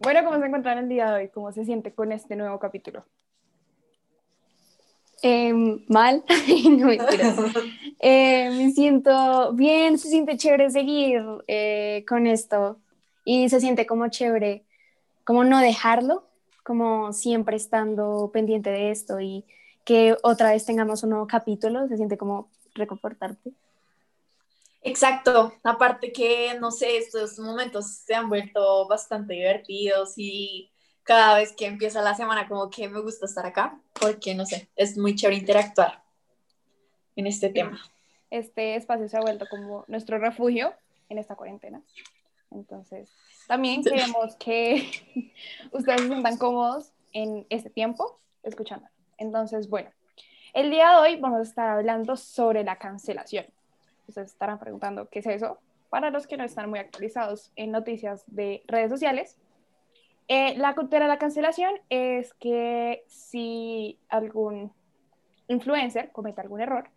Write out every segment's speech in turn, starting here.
Bueno, ¿cómo se encuentran el día de hoy? ¿Cómo se siente con este nuevo capítulo? Em, mal, no mentiras. Eh, me siento bien, se siente chévere seguir eh, con esto y se siente como chévere, como no dejarlo, como siempre estando pendiente de esto y que otra vez tengamos un nuevo capítulo, se siente como reconfortarte. Exacto, aparte que, no sé, estos momentos se han vuelto bastante divertidos y cada vez que empieza la semana como que me gusta estar acá, porque, no sé, es muy chévere interactuar en este tema. Este espacio se ha vuelto como nuestro refugio en esta cuarentena. Entonces, también queremos que ustedes se sientan cómodos en este tiempo escuchando. Entonces, bueno, el día de hoy vamos a estar hablando sobre la cancelación ustedes estarán preguntando qué es eso. Para los que no están muy actualizados en noticias de redes sociales, eh, la cultura de la cancelación es que si algún influencer comete algún error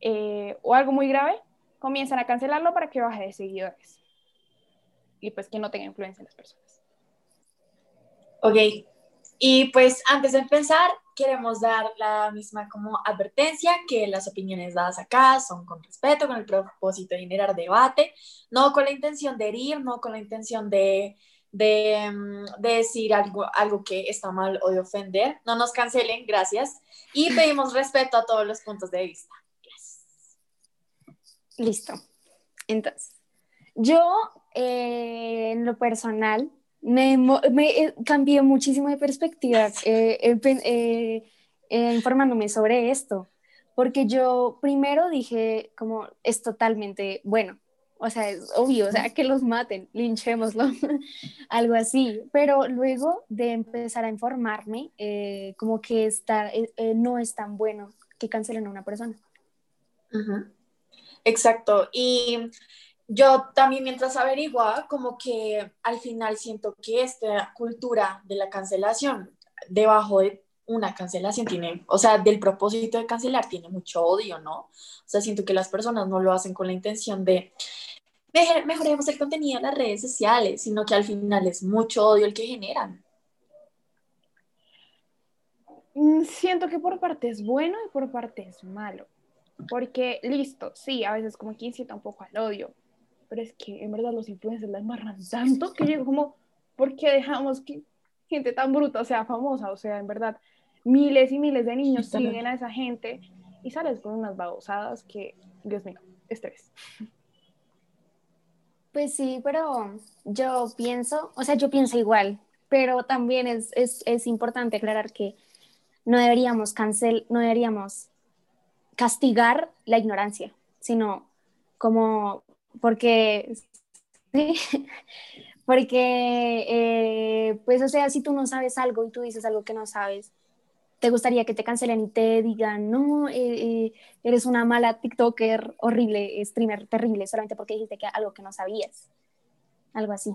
eh, o algo muy grave, comienzan a cancelarlo para que baje de seguidores y pues que no tenga influencia en las personas. Ok, y pues antes de empezar, queremos dar la misma como advertencia que las opiniones dadas acá son con respeto, con el propósito de generar debate, no con la intención de herir, no con la intención de, de, mm, de decir algo, algo que está mal o de ofender. No nos cancelen, gracias. Y pedimos respeto a todos los puntos de vista. Gracias. Listo. Entonces, yo eh, en lo personal me, me eh, cambié muchísimo de perspectiva eh, eh, informándome sobre esto, porque yo primero dije como es totalmente bueno, o sea, es obvio, o sea, que los maten, linchémoslo, algo así, pero luego de empezar a informarme, como que está, no es tan bueno que cancelen a una persona. Exacto, y yo también mientras averiguaba, como que al final siento que esta cultura de la cancelación, debajo de una cancelación tiene, o sea, del propósito de cancelar tiene mucho odio, ¿no? O sea, siento que las personas no lo hacen con la intención de mejoremos el contenido en las redes sociales, sino que al final es mucho odio el que generan. Mm, siento que por parte es bueno y por parte es malo. Porque, listo, sí, a veces como que incita un poco al odio, pero es que en verdad los influencers la embarran tanto que yo como, ¿por qué dejamos que gente tan bruta sea famosa? O sea, en verdad, miles y miles de niños siguen a esa gente y sales con unas babosadas que, Dios mío, estrés. Pues sí, pero yo pienso, o sea, yo pienso igual, pero también es, es, es importante aclarar que no deberíamos cancel, no deberíamos castigar la ignorancia, sino como porque, sí, porque, eh, pues, o sea, si tú no sabes algo y tú dices algo que no sabes, te gustaría que te cancelen y te digan, no, eh, eh, eres una mala TikToker horrible, streamer terrible, solamente porque dijiste que algo que no sabías. Algo así.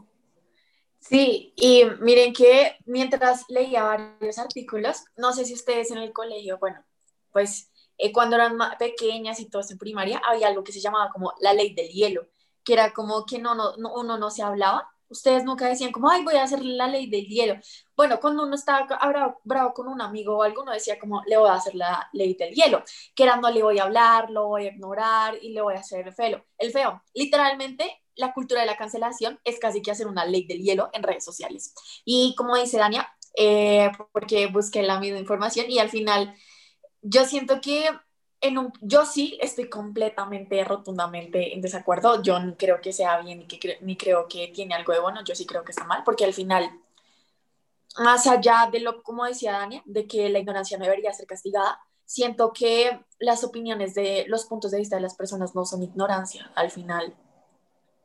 Sí, y miren que mientras leía varios artículos, no sé si ustedes en el colegio, bueno, pues eh, cuando eran pequeñas y todas en primaria, había algo que se llamaba como la ley del hielo, que era como que no, no, uno no se hablaba. Ustedes nunca decían como, ay, voy a hacer la ley del hielo. Bueno, cuando uno estaba bravo, bravo con un amigo o algo, uno decía como, le voy a hacer la ley del hielo, que era no le voy a hablar, lo voy a ignorar y le voy a hacer el feo. El feo, literalmente, la cultura de la cancelación es casi que hacer una ley del hielo en redes sociales. Y como dice Dania, eh, porque busqué la misma información y al final yo siento que en un, yo sí estoy completamente, rotundamente en desacuerdo. Yo no creo que sea bien ni, que, ni creo que tiene algo de bueno. Yo sí creo que está mal, porque al final, más allá de lo, como decía Dania, de que la ignorancia no debería ser castigada, siento que las opiniones de los puntos de vista de las personas no son ignorancia. Al final,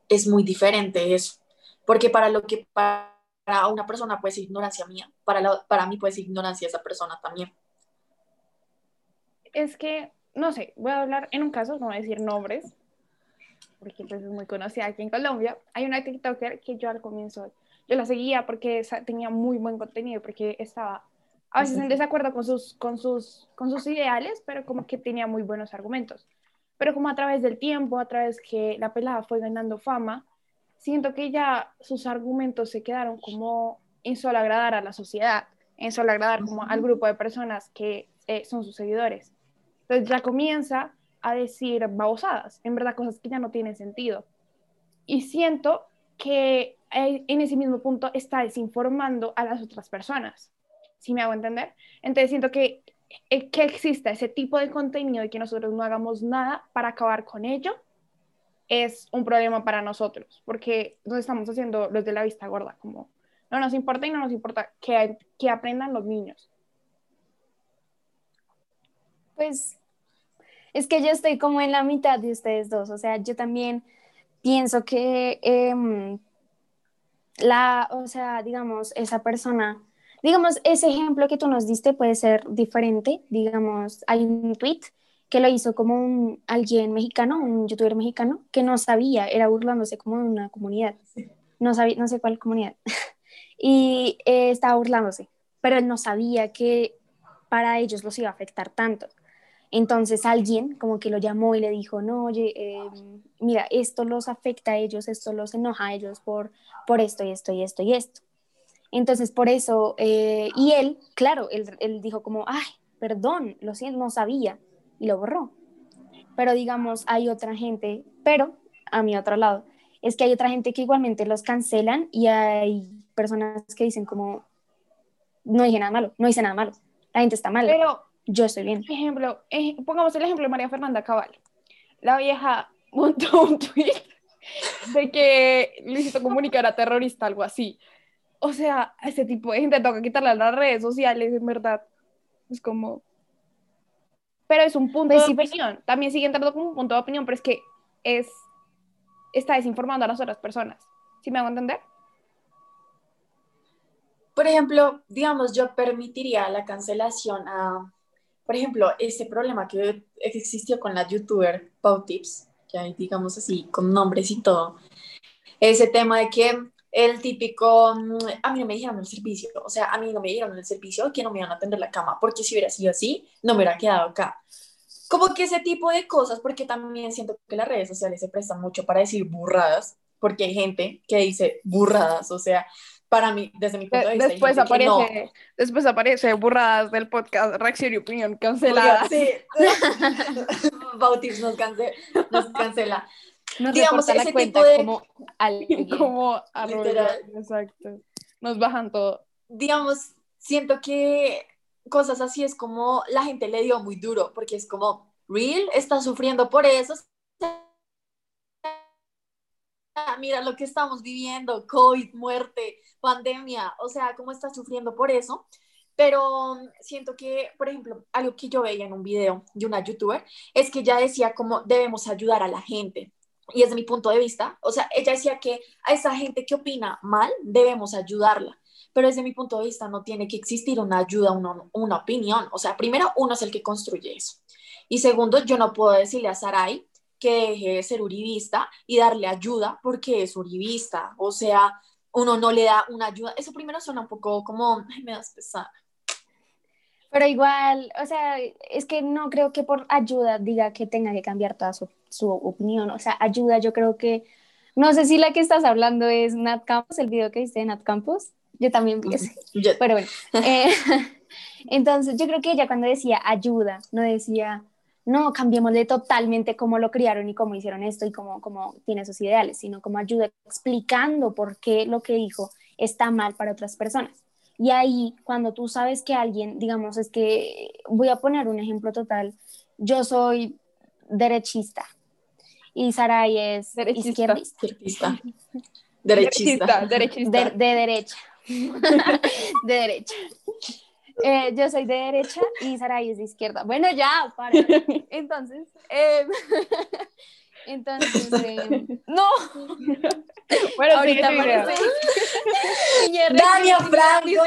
es muy diferente eso. Porque para lo que para una persona puede ser ignorancia mía, para, para mí puede ser ignorancia esa persona también es que, no sé, voy a hablar en un caso, no voy a decir nombres, porque pues es muy conocida aquí en Colombia. Hay una TikToker que yo al comienzo, yo la seguía porque tenía muy buen contenido, porque estaba a veces en desacuerdo con sus, con sus, con sus ideales, pero como que tenía muy buenos argumentos. Pero como a través del tiempo, a través que la pelada fue ganando fama, siento que ya sus argumentos se quedaron como en solo agradar a la sociedad, en solo agradar como al grupo de personas que eh, son sus seguidores. Entonces ya comienza a decir babosadas, en verdad cosas que ya no tienen sentido. Y siento que eh, en ese mismo punto está desinformando a las otras personas. ¿Sí me hago entender? Entonces siento que, eh, que exista ese tipo de contenido y que nosotros no hagamos nada para acabar con ello es un problema para nosotros, porque nos estamos haciendo los de la vista gorda, como no nos importa y no nos importa que, que aprendan los niños. Pues es que yo estoy como en la mitad de ustedes dos, o sea, yo también pienso que em, la, o sea, digamos, esa persona, digamos, ese ejemplo que tú nos diste puede ser diferente, digamos, hay un tweet que lo hizo como un, alguien mexicano, un youtuber mexicano, que no sabía, era burlándose como de una comunidad, no, sabía, no sé cuál comunidad, y eh, estaba burlándose, pero él no sabía que para ellos los iba a afectar tanto. Entonces alguien como que lo llamó y le dijo, no, oye, em, mira, esto los afecta a ellos, esto los enoja a ellos por, por esto y esto y esto y esto. Entonces por eso, eh, y él, claro, él, él, dijo como, ay, perdón, lo siento, no sabía, y lo borró. Pero digamos, hay otra gente, pero a mi otro lado, es que hay otra gente que igualmente los cancelan y hay personas que dicen como, no dije nada malo, no hice nada malo, la gente está mal. Pero yo estoy bien. Ejemplo, eh, pongamos el ejemplo de María Fernanda Cabal. La vieja montó un tweet de que Luisito Comunica era terrorista, algo así. O sea, a ese tipo de gente toca quitarle las redes sociales, en verdad. Es como... Pero es un punto pues de pues opinión. También sigue entrando como un punto de opinión, pero es que es... Está desinformando a las otras personas. ¿Sí me hago entender? Por ejemplo, digamos, yo permitiría la cancelación a por ejemplo, ese problema que existió con la youtuber Pau Tips, hay, digamos así, con nombres y todo, ese tema de que el típico, mm, a mí no me dijeron el servicio, o sea, a mí no me dieron el servicio, que no me iban a atender la cama, porque si hubiera sido así, no me hubiera quedado acá. Como que ese tipo de cosas, porque también siento que las redes sociales se prestan mucho para decir burradas, porque hay gente que dice burradas, o sea, para mí, desde mi punto de vista. Después aparece, después aparece burradas del podcast Reacción y Opinión cancelada. Sí, Bautis nos, nos cancela. Nos Digamos, ese la cuenta tipo de... como alguien. Como literal. exacto. Nos bajan todo. Digamos, siento que cosas así es como la gente le dio muy duro, porque es como, real, está sufriendo por eso, mira lo que estamos viviendo, COVID, muerte, pandemia, o sea, cómo está sufriendo por eso. Pero siento que, por ejemplo, algo que yo veía en un video de una youtuber es que ella decía cómo debemos ayudar a la gente. Y desde mi punto de vista, o sea, ella decía que a esa gente que opina mal debemos ayudarla. Pero desde mi punto de vista no tiene que existir una ayuda, una, una opinión. O sea, primero, uno es el que construye eso. Y segundo, yo no puedo decirle a Sarai que deje de ser uribista y darle ayuda porque es uribista. O sea, uno no le da una ayuda. Eso primero suena un poco como, ay, me das pesar. Pero igual, o sea, es que no creo que por ayuda diga que tenga que cambiar toda su, su opinión. O sea, ayuda, yo creo que, no sé si la que estás hablando es Nat Campos, el video que viste de Nat Campos. Yo también vi ese. Pero bueno, eh, entonces yo creo que ella cuando decía ayuda, no decía no, cambiémosle totalmente cómo lo criaron y cómo hicieron esto y cómo, cómo tiene sus ideales, sino como ayuda explicando por qué lo que dijo está mal para otras personas. Y ahí, cuando tú sabes que alguien, digamos, es que voy a poner un ejemplo total, yo soy derechista y Saray es derechista. izquierdista. Derechista. Derechista. De, de derecha. de derecha. Eh, yo soy de derecha y Saray es de izquierda. Bueno, ya, para. Entonces, eh, entonces, eh, no. Bueno, ahorita parece. Dania Franco,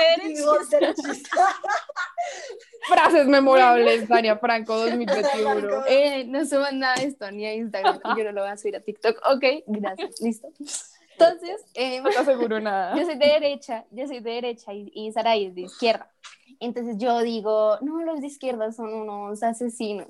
Frases memorables, Dania Franco 2021. Eh, no suban nada de esto ni a Instagram, yo no lo voy a subir a TikTok. Ok, gracias, listo. Entonces, no te aseguro nada. Yo soy de derecha, yo soy de derecha y, y Saray es de izquierda. Entonces yo digo, no, los de izquierda son unos asesinos.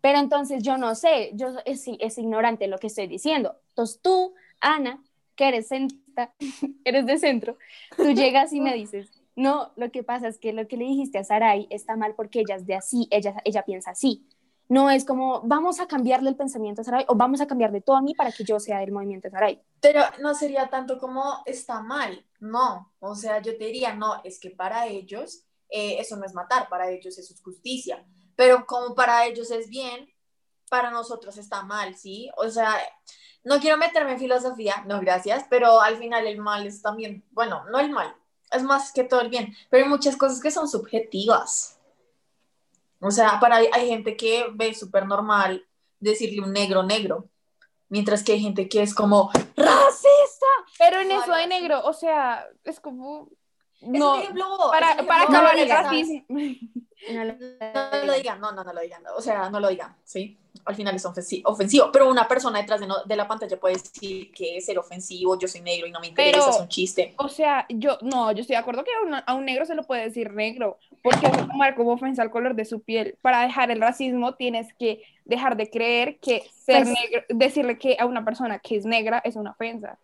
Pero entonces yo no sé, yo es, es ignorante lo que estoy diciendo. Entonces tú, Ana, que eres, centra, eres de centro, tú llegas y me dices, no, lo que pasa es que lo que le dijiste a Sarai está mal porque ella es de así, ella, ella piensa así. No es como, vamos a cambiarle el pensamiento a Sarai o vamos a cambiar de todo a mí para que yo sea del movimiento de Sarai. Pero no sería tanto como está mal, no. O sea, yo te diría, no, es que para ellos eh, eso no es matar, para ellos eso es justicia. Pero como para ellos es bien, para nosotros está mal, ¿sí? O sea, no quiero meterme en filosofía, no, gracias, pero al final el mal es también, bueno, no el mal, es más que todo el bien, pero hay muchas cosas que son subjetivas. O sea, para hay, gente que ve súper normal decirle un negro negro, mientras que hay gente que es como racista. Pero en eso de negro, o sea, es como no, para, para acabar el racismo. No lo, digan, no, no, no lo digan. O sea, no lo digan, ¿sí? Al final es ofensivo, pero una persona detrás de, de, la pantalla puede decir que es el ofensivo, yo soy negro y no me interesa, es un chiste. O sea, yo, no, yo estoy de acuerdo que a, un negro se lo puede decir negro, porque es tomar como ofensa al color de su piel. Para dejar el racismo tienes que dejar de creer que ser pues negro, decirle que a una persona que es negra es una ofensa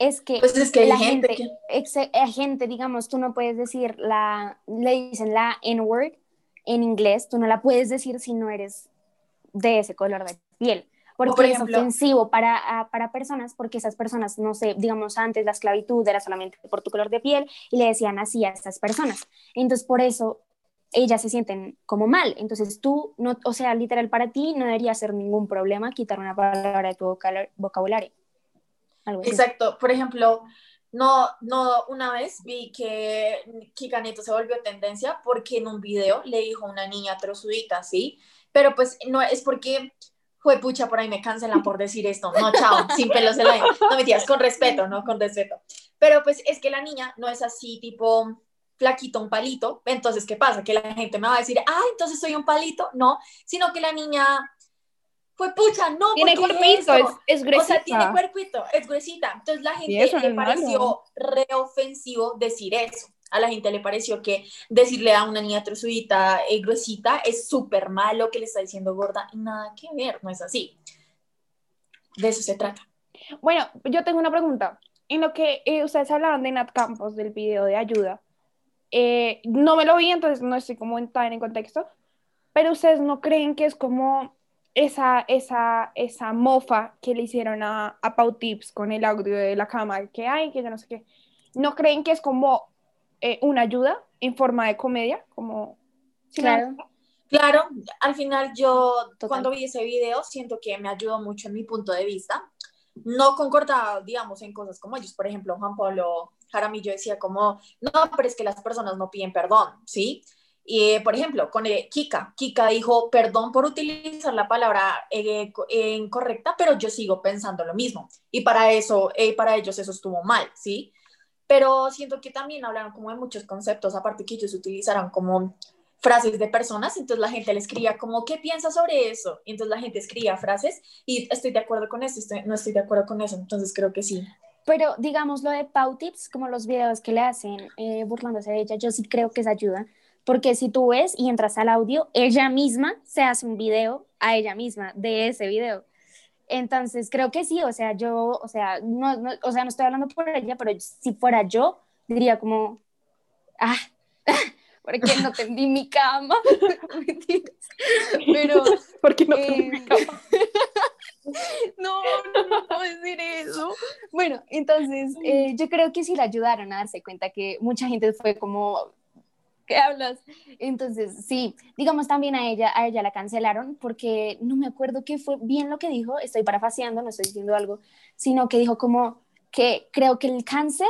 es que, pues es que la gente, gente, que... gente, digamos, tú no puedes decir la, le dicen la N-word en inglés, tú no la puedes decir si no eres de ese color de piel, porque es ofensivo para, para personas, porque esas personas, no sé, digamos, antes la esclavitud era solamente por tu color de piel y le decían así a estas personas. Entonces, por eso ellas se sienten como mal. Entonces tú, no, o sea, literal para ti no debería ser ningún problema quitar una palabra de tu vocabulario. Exacto. Por ejemplo, no, no, una vez vi que Kika Nieto se volvió tendencia porque en un video le dijo a una niña trozudita, ¿sí? Pero pues no es porque fue pucha, por ahí me cancelan por decir esto. No, chao, sin pelos en la No me digas, con respeto, ¿no? Con respeto. Pero pues es que la niña no es así, tipo flaquito, un palito. Entonces, ¿qué pasa? Que la gente me va a decir, ah, entonces soy un palito. No, sino que la niña fue pucha, no, tiene cuerpito, es, es, gruesita. O sea, tiene cuerpito, es gruesita. Entonces la gente le pareció reofensivo decir eso. A la gente le pareció que decirle a una niña trozudita, eh, gruesita, es súper malo, que le está diciendo gorda. Nada que ver, no es así. De eso se trata. Bueno, yo tengo una pregunta. En lo que eh, ustedes hablaban de Nat Campos, del video de ayuda, eh, no me lo vi, entonces no estoy como en, en contexto, pero ustedes no creen que es como esa, esa, esa mofa que le hicieron a, a Pau Tips con el audio de la cámara, que hay, que ya no sé qué, ¿no creen que es como eh, una ayuda en forma de comedia? Como, claro. Claro, al final yo cuando vi ese video siento que me ayudó mucho en mi punto de vista. No concordaba, digamos, en cosas como ellos. Por ejemplo, Juan Pablo Jaramillo decía como, no, pero es que las personas no piden perdón, ¿sí? Y, por ejemplo, con eh, Kika, Kika dijo, perdón por utilizar la palabra eh, incorrecta, pero yo sigo pensando lo mismo. Y para eso, eh, para ellos eso estuvo mal, ¿sí? Pero siento que también hablaron como de muchos conceptos, aparte que ellos utilizaron como frases de personas, entonces la gente le escribía como, ¿qué piensas sobre eso? Y entonces la gente escribía frases y estoy de acuerdo con eso, no estoy de acuerdo con eso, entonces creo que sí. Pero digamos lo de Pau Tips, como los videos que le hacen burlándose de ella, yo sí creo que es ayuda, porque si tú ves y entras al audio, ella misma se hace un video a ella misma de ese video. Entonces, creo que sí, o sea, yo, o sea, no, no, o sea, no estoy hablando por ella, pero si fuera yo, diría como, ah, porque no tendí mi cama. pero, porque no tendí mi eh, cama. no, no, puedo decir eso. Bueno, entonces, eh, yo creo que sí le ayudaron a darse cuenta que mucha gente fue como, ¿qué hablas? Entonces, sí, digamos también a ella, a ella la cancelaron porque no me acuerdo qué fue bien lo que dijo, estoy parafaseando, no estoy diciendo algo, sino que dijo como que creo que el cáncer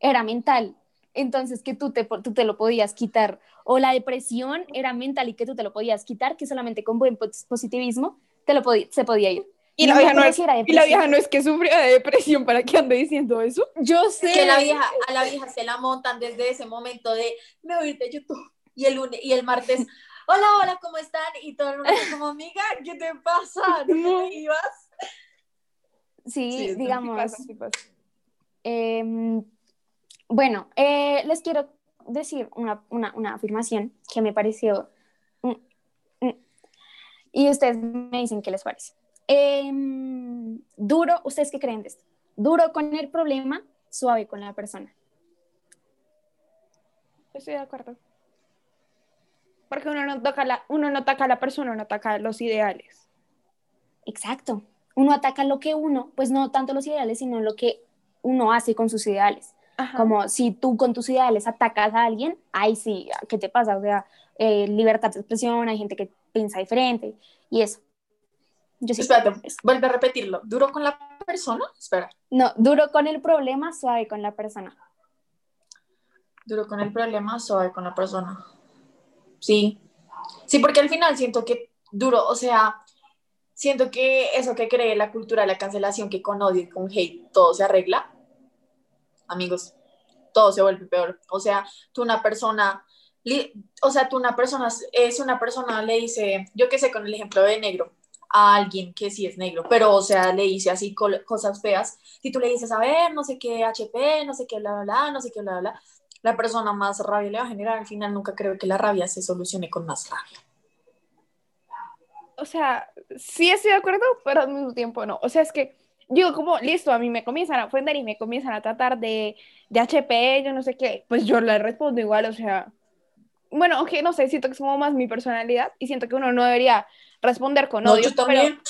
era mental, entonces que tú te, tú te lo podías quitar, o la depresión era mental y que tú te lo podías quitar, que solamente con buen positivismo te lo se podía ir. Y, la, vieja no es, y la vieja no es que sufrió de depresión para que ande diciendo eso. Yo sé. Que la vieja, a la vieja se la montan desde ese momento de me voy de YouTube. Y el, lunes, y el martes, hola, hola, ¿cómo están? Y todo el mundo como, amiga, ¿qué te pasa? ¿No te ibas? Sí, digamos. Em, bueno, eh, les quiero decir una, una, una, afirmación que me pareció... Y ustedes me dicen qué les parece. Em, duro, ¿ustedes qué creen de esto? duro con el problema, suave con la persona. Estoy de acuerdo. Porque uno no toca la, uno no ataca a la persona, uno ataca los ideales. Exacto. Uno ataca lo que uno, pues no tanto los ideales, sino lo que uno hace con sus ideales. Como si tú con tus ideales atacas a alguien, ay sí, ¿qué te pasa? O sea, eh, libertad de expresión, hay gente que piensa diferente y eso. Yo sí Espérate, vuelve a repetirlo. ¿Duro con la persona? Espera. No, duro con el problema, suave con la persona. Duro con el problema, suave con la persona. Sí. Sí, porque al final siento que duro, o sea, siento que eso que cree la cultura de la cancelación, que con odio y con hate todo se arregla, amigos, todo se vuelve peor. O sea, tú una persona, o sea, tú una persona, es una persona, le dice, yo qué sé, con el ejemplo de negro, a alguien que sí es negro, pero o sea, le dice así cosas feas, si tú le dices, a ver, no sé qué HP, no sé qué, bla, bla, bla, no sé qué, bla, bla, la persona más rabia le va a generar, al final nunca creo que la rabia se solucione con más rabia. O sea, sí estoy de acuerdo, pero al mismo tiempo no. O sea, es que digo, como, listo, a mí me comienzan a ofender y me comienzan a tratar de, de HP, yo no sé qué, pues yo le respondo igual, o sea, bueno, aunque no sé, siento que es como más mi personalidad y siento que uno no debería responder con odio. No, yo también.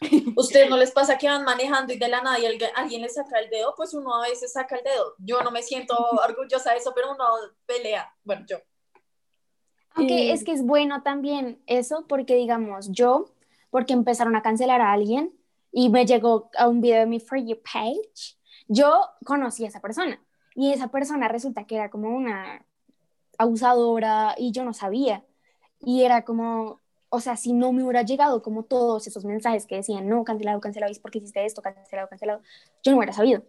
¿Ustedes no les pasa que van manejando y de la nada y alguien, les saca el dedo? Pues uno a veces saca el dedo. Yo no me siento orgullosa de eso, pero uno pelea. Bueno, yo. Aunque es que es bueno también eso, porque digamos, yo, porque empezaron a cancelar a alguien, y me llegó a un video de mi For You page, yo conocí a esa persona y esa persona resulta que era como una abusadora y yo no sabía. Y era como, o sea, si no me hubiera llegado como todos esos mensajes que decían, no, cancelado, cancelado, ¿y por qué hiciste esto? Cancelado, cancelado, yo no hubiera sabido.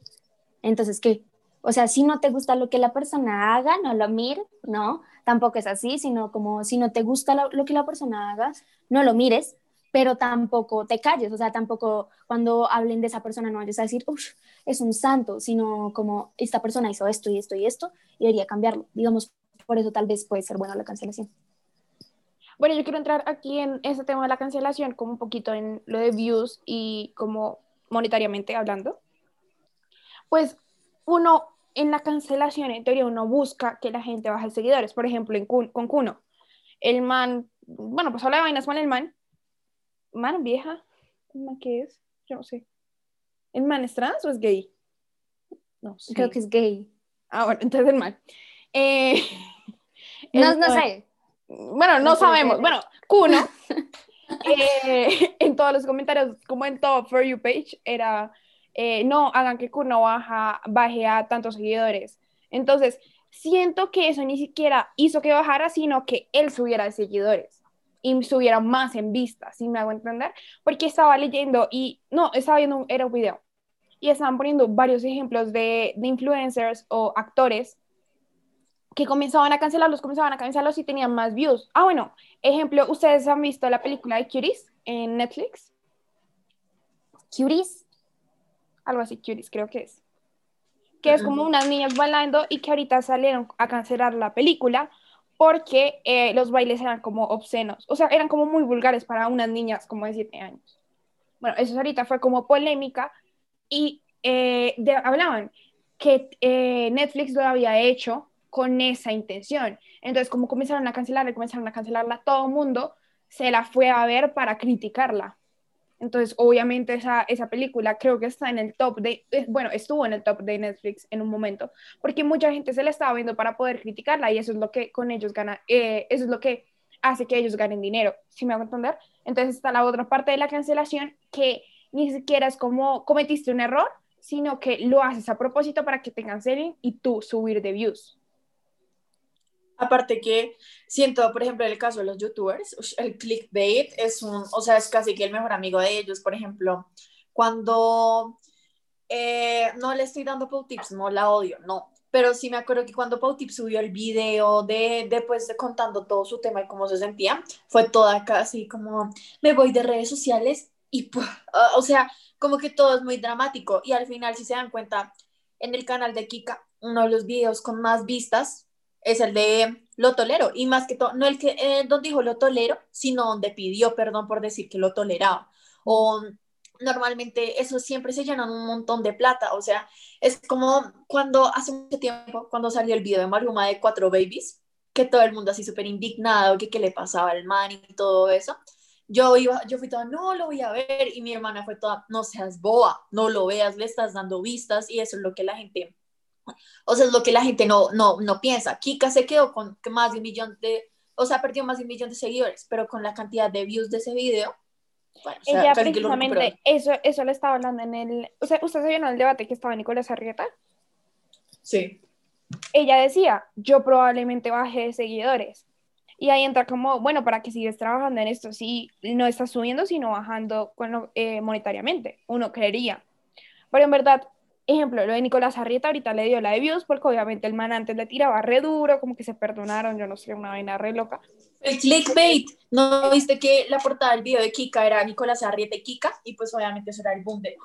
Entonces, ¿qué? O sea, si no te gusta lo que la persona haga, no lo mires, ¿no? Tampoco es así, sino como si no te gusta lo, lo que la persona haga, no lo mires, pero tampoco te calles, o sea, tampoco cuando hablen de esa persona no vayas a decir, uff, es un santo, sino como esta persona hizo esto y esto y esto y debería cambiarlo. Digamos, por eso tal vez puede ser buena la cancelación. Bueno, yo quiero entrar aquí en ese tema de la cancelación, como un poquito en lo de views y como monetariamente hablando. Pues uno en la cancelación, en teoría, uno busca que la gente baje seguidores. Por ejemplo, en con Kuno, el man, bueno, pues habla de vainas con el man, man vieja, ¿qué es? Yo no sé. ¿El man es trans o es gay? No sé. Creo que es gay. Ah, bueno, entonces el man. Eh, no, no sé. Bueno, no, sabemos. Bueno, Kuno, eh, en todos los comentarios, como en todo For You page, era, eh, no hagan que Kuno baja, baje a tantos seguidores. Entonces, siento que eso ni siquiera hizo que bajara, sino que él subiera de seguidores y subiera más en vista, si me hago entender? Porque estaba leyendo y, no, estaba viendo, era un video, y estaban poniendo varios ejemplos de, de influencers o actores que comenzaban a cancelarlos, comenzaban a cancelarlos y tenían más views. Ah, bueno, ejemplo, ¿ustedes han visto la película de Cuties en Netflix? ¿Cuties? Algo así, Cuties creo que es. Que es como unas niñas bailando y que ahorita salieron a cancelar la película porque eh, los bailes eran como obscenos, o sea, eran como muy vulgares para unas niñas como de 7 años. Bueno, eso ahorita fue como polémica y eh, hablaban que eh, Netflix lo había hecho con esa intención. Entonces, como comenzaron a cancelarla, comenzaron a cancelarla, todo el mundo se la fue a ver para criticarla. Entonces, obviamente esa, esa película creo que está en el top de, bueno, estuvo en el top de Netflix en un momento, porque mucha gente se la estaba viendo para poder criticarla y eso es lo que con ellos gana, eh, eso es lo que hace que ellos ganen dinero, si me hago entender. Entonces está la otra parte de la cancelación que ni siquiera es como cometiste un error, sino que lo haces a propósito para que te cancelen y tú subir de views. Aparte que siento, por ejemplo, el caso de los youtubers, el clickbait es un, o sea, es casi que el mejor amigo de ellos. Por ejemplo, cuando, eh, no le estoy dando Pau Tips, no la odio, no. Pero sí me acuerdo que cuando Pau Tips subió el video de, después de contando todo su tema y cómo se sentía, fue toda casi como, me voy de redes sociales y, ah, o sea, como que todo es muy dramático. Y al final, si se dan cuenta, en el canal de Kika, uno de los videos con más vistas es el de lo tolero. Y más que todo, no el que eh, donde dijo lo tolero, sino donde pidió perdón por decir que lo toleraba. O normalmente eso siempre se llenan un montón de plata. O sea, es como cuando hace mucho tiempo, cuando salió el video de Maruma de Cuatro Babies, que todo el mundo así súper indignado, que qué le pasaba al man y todo eso. Yo iba, yo fui toda, no lo voy a ver, y mi hermana fue toda, no seas boa, no lo veas, le estás dando vistas, y eso es lo que la gente, o sea, es lo que la gente no, no, no piensa. Kika se quedó con más de un millón de, o sea, perdió más de un millón de seguidores, pero con la cantidad de views de ese video, bueno, o sea, Ella precisamente, eso, eso le estaba hablando en el, o sea, ¿usted se vio en el debate que estaba Nicolás Arrieta? Sí. ella decía, yo probablemente baje de seguidores. Y ahí entra como, bueno, ¿para que sigues trabajando en esto? Si no estás subiendo, sino bajando con eh, monetariamente, uno creería. Pero en verdad, ejemplo, lo de Nicolás Arrieta ahorita le dio la de views porque obviamente el man antes le tiraba re duro, como que se perdonaron, yo no sé, una vaina re loca. El clickbait, ¿no viste que la portada del video de Kika era Nicolás Arrieta y Kika? Y pues obviamente eso era el boom de,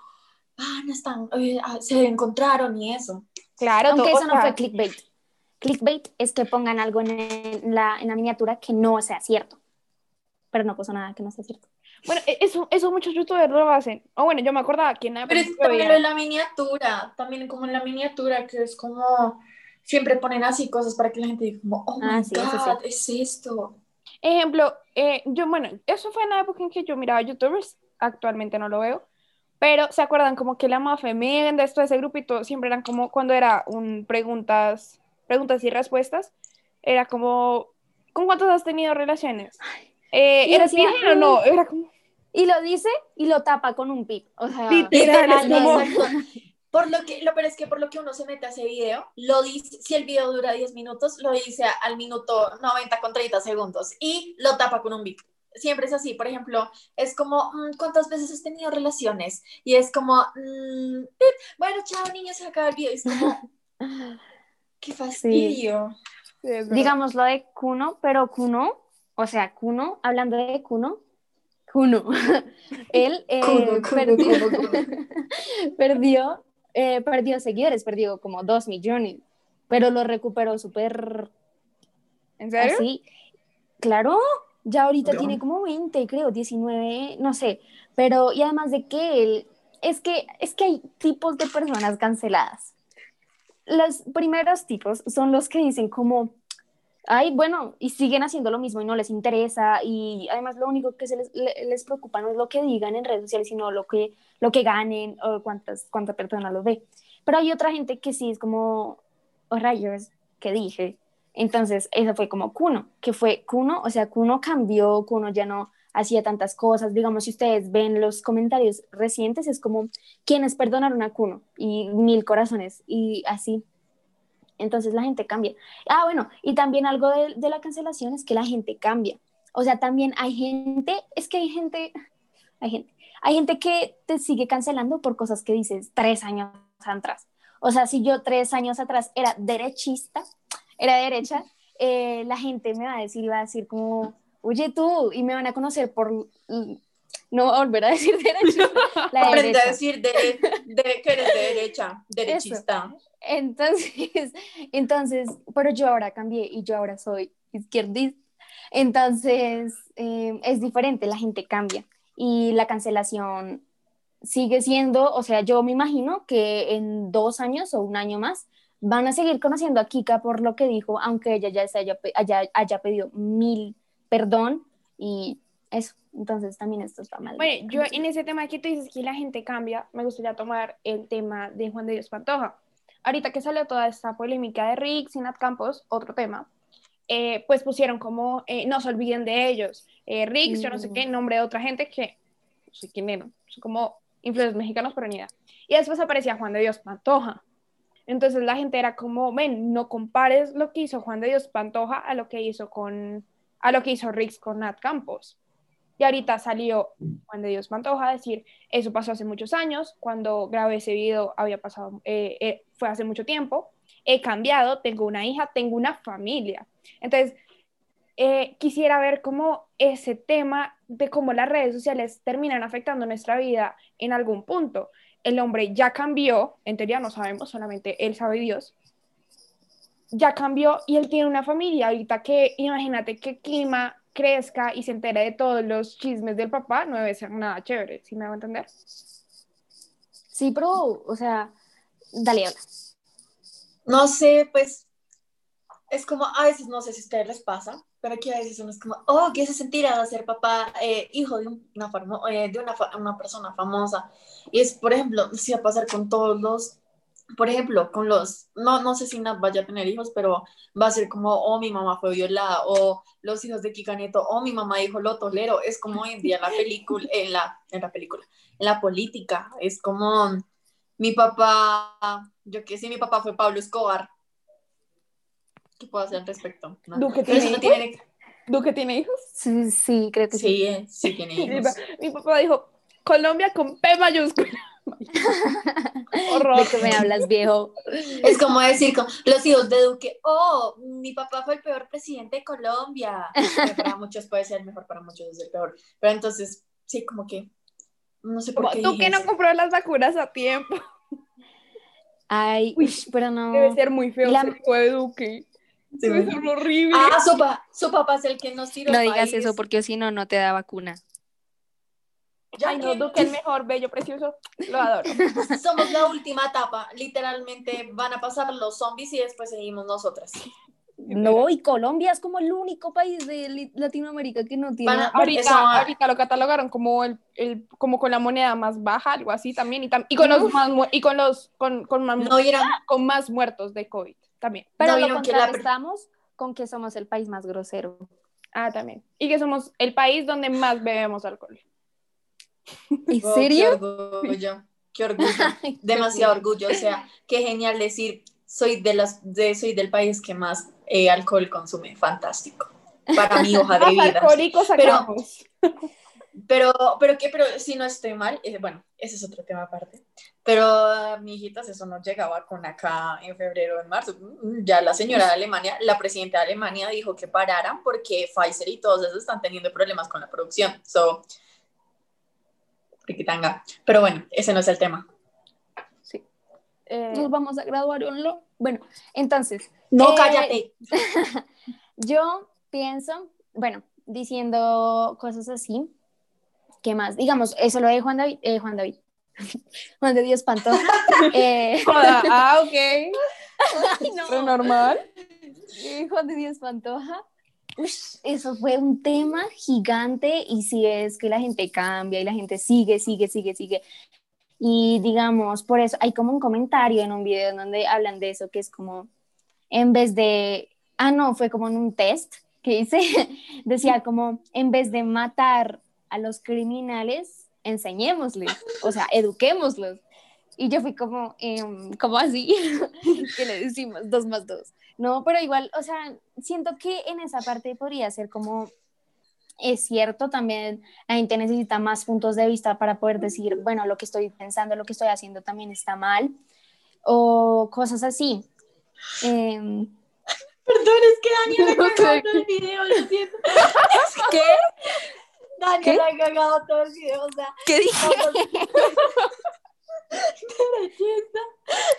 ah, no están, eh, ah, se encontraron y eso. Claro, Aunque todo- eso no fue clickbait. Clickbait es que pongan algo en, el- la, en la miniatura que no sea cierto. Pero no puso nada que no sea cierto. Bueno, e- eso, eso muchos youtubers lo hacen. O bueno, yo me acordaba que en la Pero es también de la miniatura, también como en la miniatura, que es como, siempre ponen así cosas para que la gente diga como, oh Ah, my sí, eso sí. God, es esto. Ejemplo, eh, yo, bueno, eso fue en la época en que yo miraba youtubers, actualmente no lo veo, pero ¿se acuerdan como que la Mafe Méndez, todo ese grupito, siempre eran como cuando era un preguntas, preguntas y respuestas, era como, ¿con cuántos has tenido relaciones? Eh, ¿Eres decía, virgen o no? Era como, Y lo dice y lo tapa con un pip. O sea, Literal, es como-. Por lo que, lo peor es que por lo que uno se mete a ese video, lo dice, si el video dura 10 minutos, lo dice al minuto 90 con 30 segundos y lo tapa con un beat. Siempre es así, por ejemplo, es como, mm, ¿cuántas veces has tenido relaciones? Y es como, mm, pip, bueno, chao niños, se acaba el video. Y es como, qué fastidio. Sí, es verdad. digamos lo de Kuno, pero Kuno, o sea, Kuno, hablando de Kuno, Kuno, él eh, Kuno, Kuno, perdió, Kuno, Kuno. perdió, eh, perdió seguidores, perdió como dos millones, pero lo recuperó súper ¿En serio? así. Claro, ya ahorita No. tiene como 20, creo, 19, no sé, pero y además de que él, es que, es que hay tipos de personas canceladas. Los primeros tipos son los que dicen como, ay, bueno, y siguen haciendo lo mismo y no les interesa y además lo único que se les, le- les preocupa no es lo que digan en redes sociales, sino lo que, lo que ganen o cuántas, cuántas personas lo ve. Pero hay otra gente que sí es como, oh rayos, ¿qué dije? Entonces, eso fue como Kuno, que fue Kuno, o sea, Kuno cambió, Kuno ya no hacía tantas cosas. Digamos, si ustedes ven los comentarios recientes, es como quienes perdonaron a Kuno y mil corazones y así. Entonces la gente cambia. Ah, bueno, y también algo de, de la cancelación es que la gente cambia. O sea, también hay gente, es que hay gente, hay gente, hay gente que te sigue cancelando por cosas que dices tres años atrás. O sea, si yo tres años atrás era derechista, era derecha, eh, la gente me va a decir, iba a decir como, oye tú, y me van a conocer por, no voy a volver a decir derechista, Aprende a decir de, de- que eres de derecha, derechista. Entonces, entonces, pero yo ahora cambié y yo ahora soy izquierdista. Entonces, eh, es diferente, la gente cambia y la cancelación sigue siendo, o sea, yo me imagino que en dos años o un año más van a seguir conociendo a Kika por lo que dijo, aunque ella ya se haya, haya, haya pedido mil perdón y eso. Entonces, también esto está mal. Bueno, yo en ese tema que tú dices que la gente cambia, me gustaría tomar el tema de Juan de Dios Pantoja. Ahorita que salió toda esta polémica de Rick y Nat Campos, otro tema, eh, pues pusieron como, eh, no se olviden de ellos. Eh, Rick, yo no sé Mm. qué, nombre de otra gente que no sé quién eran, son como influencers mexicanos, pero ni idea. Y después aparecía Juan de Dios Pantoja. Entonces la gente era como, ven, no compares lo que hizo Juan de Dios Pantoja a lo que hizo con, a lo que hizo Rix con Nat Campos. Y ahorita salió Juan de Dios Pantoja a decir, eso pasó hace muchos años, cuando grabé ese video había pasado, eh, eh, fue hace mucho tiempo, he cambiado, tengo una hija, tengo una familia. Entonces, eh, quisiera ver cómo ese tema de cómo las redes sociales terminan afectando nuestra vida en algún punto. El hombre ya cambió, en teoría no sabemos, solamente él sabe Dios, ya cambió y él tiene una familia ahorita que imagínate qué clima crezca y se entere de todos los chismes del papá, no debe ser nada chévere, ¿sí me hago entender? Sí, pero, o sea, dale, habla. No sé, pues es como, a veces no sé si a ustedes les pasa, pero aquí a veces uno es como, oh, ¿qué se sentirá ser papá, eh, hijo de, una, famo- eh, de una, fa- una persona famosa? Y es, por ejemplo, si va a pasar con todos los, por ejemplo, con los, no, no sé si Nat vaya a tener hijos, pero va a ser como, oh, mi mamá fue violada, o los hijos de Kika Nieto, oh, mi mamá dijo lo tolero, es como hoy en día en la película, en la, en la película, en la política, es como, mi papá, yo qué sé, mi papá fue Pablo Escobar, ¿Qué puedo hacer al respecto? No. ¿Duque tiene no tiene... ¿Duque tiene hijos? Sí, sí, creo que sí. Sí, eh, sí tiene Mi, hijos. mi papá dijo, Colombia con P mayúscula. Horror. ¿De qué me hablas, viejo? Es como decir, los hijos de Duque, oh, mi papá fue el peor presidente de Colombia. Para muchos puede ser el mejor, para muchos es el peor. Pero entonces, sí, como que, no sé por qué Tú que no compró las vacunas a tiempo. Ay, Uy, pero no. Debe ser muy feo La- ser hijo de Duque. Sí, Debe ser horrible. Ah, su, pa- su papá es el que nos tiró No digas país. eso porque si no, no te da vacuna. Ya Ay, no, que Duque el mejor, bello, precioso. Lo adoro. somos la última etapa. Literalmente van a pasar los zombies y después seguimos nosotras. No, y Colombia es como el único país de Latinoamérica que no tiene. A- Ahorita, Eso ahorita lo catalogaron como el, el- como con la moneda más baja, algo así también, y, tam- y con los Uf. más y con los con, con más, No con más muertos de COVID también. Pero ¿no lo que la- contrarrestamos con que somos el país más grosero. Ah, también. Y que somos el país donde más bebemos alcohol. ¿En Oh, serio? Qué orgullo, qué orgullo, demasiado orgullo. O sea, qué genial decir, soy, de las, de, soy del país que más eh, alcohol consume. Fantástico. Para mi hoja de vida. alcohólicos Pero-. Pero, pero qué, pero si no estoy mal, eh, bueno, ese es otro tema aparte. Pero, ah, mi hijitas, eso no llegaba con acá en febrero, en marzo. Mm, Ya la señora de Alemania, la presidenta de Alemania dijo que pararan porque Pfizer y todos esos están teniendo problemas con la producción. So, riquitanga. Pero bueno, ese no es el tema. Sí. Eh, Nos vamos a graduar o no. Bueno, entonces, No, Eh, cállate. yo pienso, bueno, diciendo cosas así, ¿qué más? Digamos, eso lo de Juan David, eh, Juan David, Juan de Dios Pantoja. eh, joda, ah, ok. ay, no. Normal. Eh, Juan de Dios Pantoja. Ush, eso fue un tema gigante y si es que la gente cambia y la gente sigue, sigue, sigue, sigue. Y digamos, por eso hay como un comentario en un video donde hablan de eso, que es como, en vez de, ah, no, fue como en un test que hice, decía como, en vez de matar a los criminales, enseñémosles, o sea, eduquémoslos. Y yo fui como, em, ¿cómo así? ¿Qué le decimos? Dos más dos. No, pero igual, o sea, siento que en esa parte podría ser como, es cierto, también la gente necesita más puntos de vista para poder decir, bueno, lo que estoy pensando, lo que estoy haciendo también está mal, o cosas así. Em, Perdón, es que Daniel ha cagado todo el video, lo siento. ¿Qué? Daniel ha cagado todo el video, o sea, ¿Qué dije? belleza.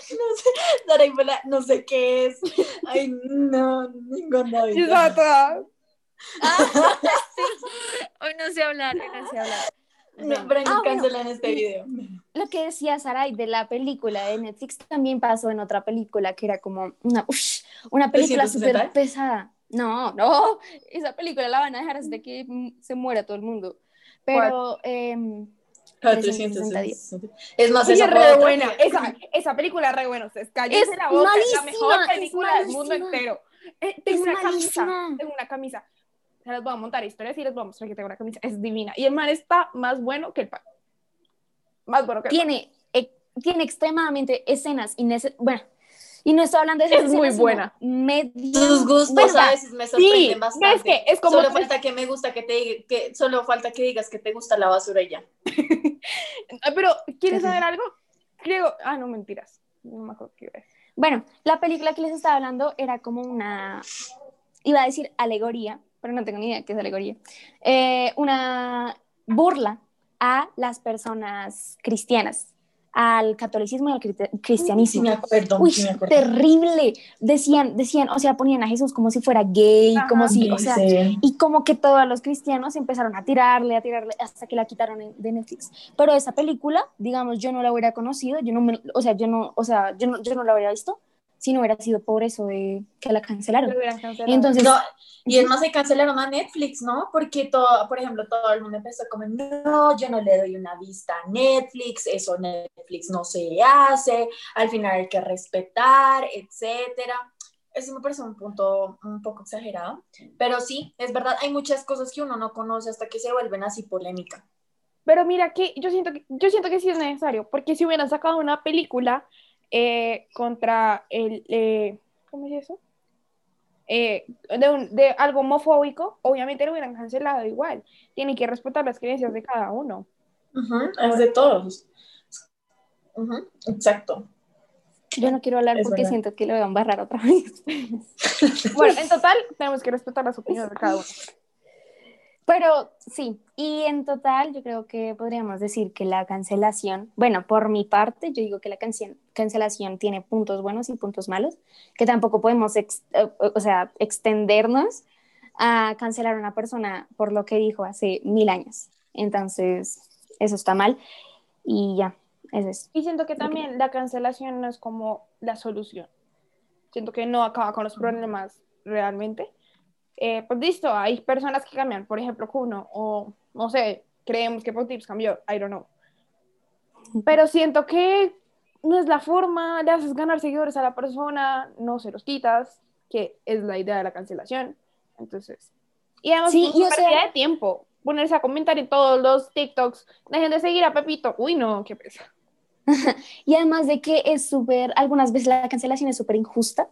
No sé, Sara Ibola, no sé qué es. Ay, no, ningún David. Exacto. Hoy no sé hablar, hoy no sé hablar. No, pero no Ah, bueno. cancelan este video. Lo que decía Saray de la película de Netflix también pasó en otra película que era como una, ush, una película 360? súper pesada. No, no, esa película la van a dejar hasta que se muera todo el mundo. Pero em, Ah, 360 360. Es más, esa re fue otra buena. Esa, esa película es re buena. Ustedes cállense Es la boca. Es la malísima, mejor es película del mundo malísima. entero. Eh, tengo Es una camisa. malísima. Tengo una camisa. Se las voy a montar historias y les voy a mostrar que tengo una camisa. Es divina. Y el man está más bueno que el pan. Más bueno que el pan. tiene, eh, tiene extremadamente escenas. Bueno, y no estoy hablando de esas Es muy escenas, buena. Medio... Tus gustos Bueno, a veces me sorprenden Sí, bastante. ves que es como Solo que- falta que me gusta que te diga, que solo falta que digas que te gusta la basura y ya. Ah, Pero, ¿quieres saber algo? Creo. Ah, no, mentiras. No me acuerdo qué iba a decir. Bueno, la película que les estaba hablando era como una, iba a decir alegoría, pero no tengo ni idea qué es alegoría, Eh, una burla a las personas cristianas, al catolicismo y al cri- cristianismo. Sí, me acuerdo, Uy, sí me acuerdo. terrible. Decían, decían, o sea, ponían a Jesús como si fuera gay, Ajá. como si, o sea, y como que todos los cristianos empezaron a tirarle, a tirarle, hasta que la quitaron de Netflix. Pero esa película, digamos, yo no la hubiera conocido, yo no me, o sea, yo no, o sea, yo no, yo no la hubiera visto si no hubiera sido por eso de que la cancelaron. Cancelado. Entonces, No, y es más, se cancelaron a Netflix, ¿no? Porque todo, por ejemplo, todo el mundo empezó como, no, yo no le doy una vista a Netflix, eso Netflix no se hace, al final hay que respetar, etcétera. Eso me parece un punto un poco exagerado, pero sí, es verdad, hay muchas cosas que uno no conoce hasta que se vuelven así polémica. Pero mira que yo siento que yo siento que sí es necesario, porque si hubieran sacado una película eh, contra el eh, ¿cómo es eso? Eh, de, un- de algo homofóbico, obviamente lo hubieran cancelado igual. Tienen que respetar las creencias de cada uno. Ujú, es de todos. Exacto. yo no quiero hablar Es porque verdad. siento que lo voy a embarrar otra vez. Bueno, en total tenemos que respetar las opiniones de cada uno. Pero sí, y en total yo creo que podríamos decir que la cancelación, bueno, por mi parte, yo digo que la cancel- cancelación tiene puntos buenos y puntos malos, que tampoco podemos, ex- eh, o sea, extendernos a cancelar a una persona por lo que dijo hace mil años. Entonces, eso está mal y ya, eso es. Y siento que también la cancelación no es como la solución. Siento que no acaba con los problemas realmente. Eh, pues listo, hay personas que cambian, por ejemplo, Kuno, o no sé, creemos que Pop Tips cambió, I don't know. Pero siento que no es la forma, le haces ganar seguidores a la persona, no se los quitas, que es la idea de la cancelación. Entonces, y además, Sí, y pérdida de tiempo. Ponerse a comentar en todos los TikToks, dejen de seguir a Pepito. Uy, no, qué pesa. Y además de que es súper, algunas veces la cancelación es súper injusta,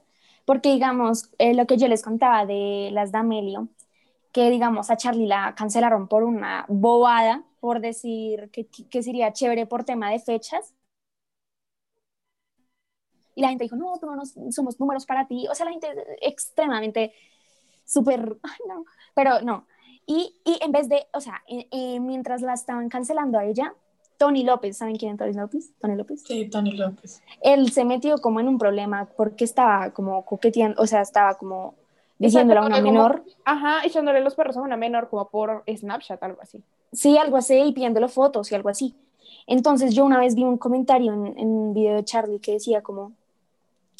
porque digamos, eh, lo que yo les contaba de las D'Amelio, que digamos a Charlie la cancelaron por una bobada, por decir que, que sería chévere por tema de fechas. Y la gente dijo, no, tú no somos números para ti. O sea, la gente extremadamente súper, no, pero no. Y, y en vez de, o sea, eh, eh, mientras la estaban cancelando a ella, Tony López, ¿saben quién es Tony López? Tony López. Sí, Tony López. Él se metió como en un problema porque estaba como coqueteando, o sea, estaba como diciéndole a una como- menor, Ajá, echándole los perros a una menor como por Snapchat, algo así. sí, algo así, y pidiéndole fotos y algo así. Entonces yo una vez vi un comentario en, en un video de Charlie que decía como,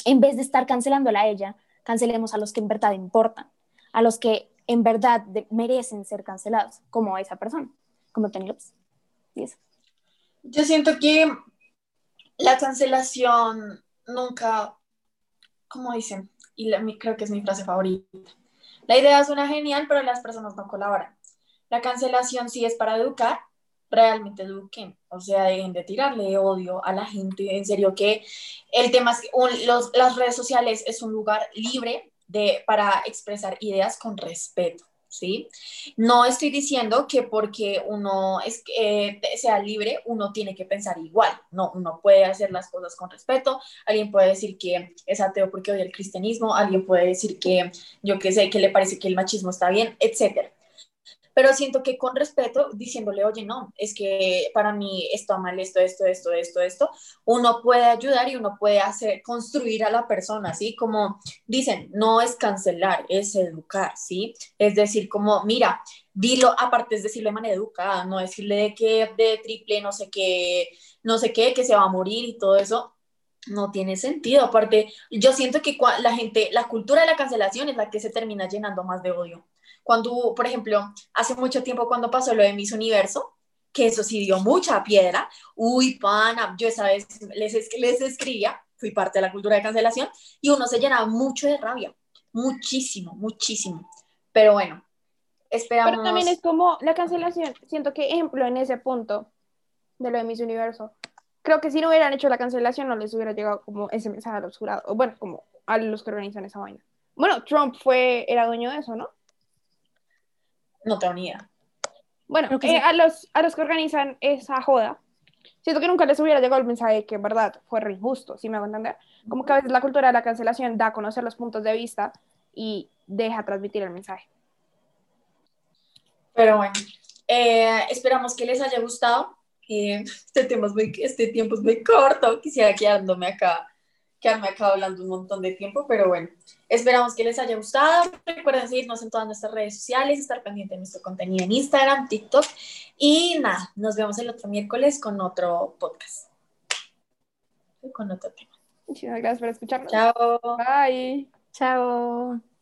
en vez de estar cancelándola a ella, cancelemos a los que en verdad importan, a los que en verdad de- merecen ser cancelados, como esa persona, como Tony López. Y eso. Yo siento que la cancelación nunca, como dicen, y la- mi- creo que es mi frase favorita, la idea suena genial, pero las personas no colaboran. La cancelación sí es para educar, realmente eduquen, o sea, dejen de tirarle odio a la gente, en serio que el tema es, un- los- las redes sociales es un lugar libre de, para expresar ideas con respeto, ¿sí? No estoy diciendo que porque uno es, eh, sea libre, uno tiene que pensar igual. No, uno puede hacer las cosas con respeto. Alguien puede decir que es ateo porque odia el cristianismo. Alguien puede decir que, yo qué sé, que le parece que el machismo está bien, etcétera. Pero siento que con respeto, diciéndole, oye, no, es que para mí está mal esto, esto, esto, esto, esto, uno puede ayudar y uno puede hacer, construir a la persona, ¿sí? Como dicen, no es cancelar, es educar, ¿sí? Es decir, como, mira, dilo, aparte es decirlo de manera educada, no decirle de que de triple, no sé qué, no sé qué, que se va a morir y todo eso, no tiene sentido. Aparte, yo siento que la gente, la cultura de la cancelación es la que se termina llenando más de odio. Cuando, por ejemplo, hace mucho tiempo cuando pasó lo de Miss Universo, que eso sí dio mucha piedra, uy, pana, yo esa vez les, es- les escribía, fui parte de la cultura de cancelación, y uno se llenaba mucho de rabia, muchísimo, muchísimo. Pero bueno, esperamos. Pero también es como la cancelación. Siento que, ejemplo, en ese punto de lo de Miss Universo, creo que si no hubieran hecho la cancelación, no les hubiera llegado como ese mensaje a los jurados, o bueno, como a los que organizan esa vaina. Bueno, Trump fue, era dueño de eso, ¿no? No tengo ni idea. Bueno, que eh, sí. a, los, a los que organizan esa joda, siento que nunca les hubiera llegado el mensaje de que en verdad fue re injusto, ¿sí me hago entender? Como que a veces la cultura de la cancelación da a conocer los puntos de vista y deja transmitir el mensaje. Pero bueno, eh, esperamos que les haya gustado. Eh, este, tiempo es muy, este tiempo es muy corto, quisiera quedándome acá, quedarme acá hablando un montón de tiempo, pero bueno, esperamos que les haya gustado. Recuerden seguirnos en todas nuestras redes sociales, estar pendiente de nuestro contenido en Instagram, TikTok y nada, nos vemos el otro miércoles con otro podcast. Con otro tema. Muchísimas gracias por escucharnos. Chao. Bye. Chao.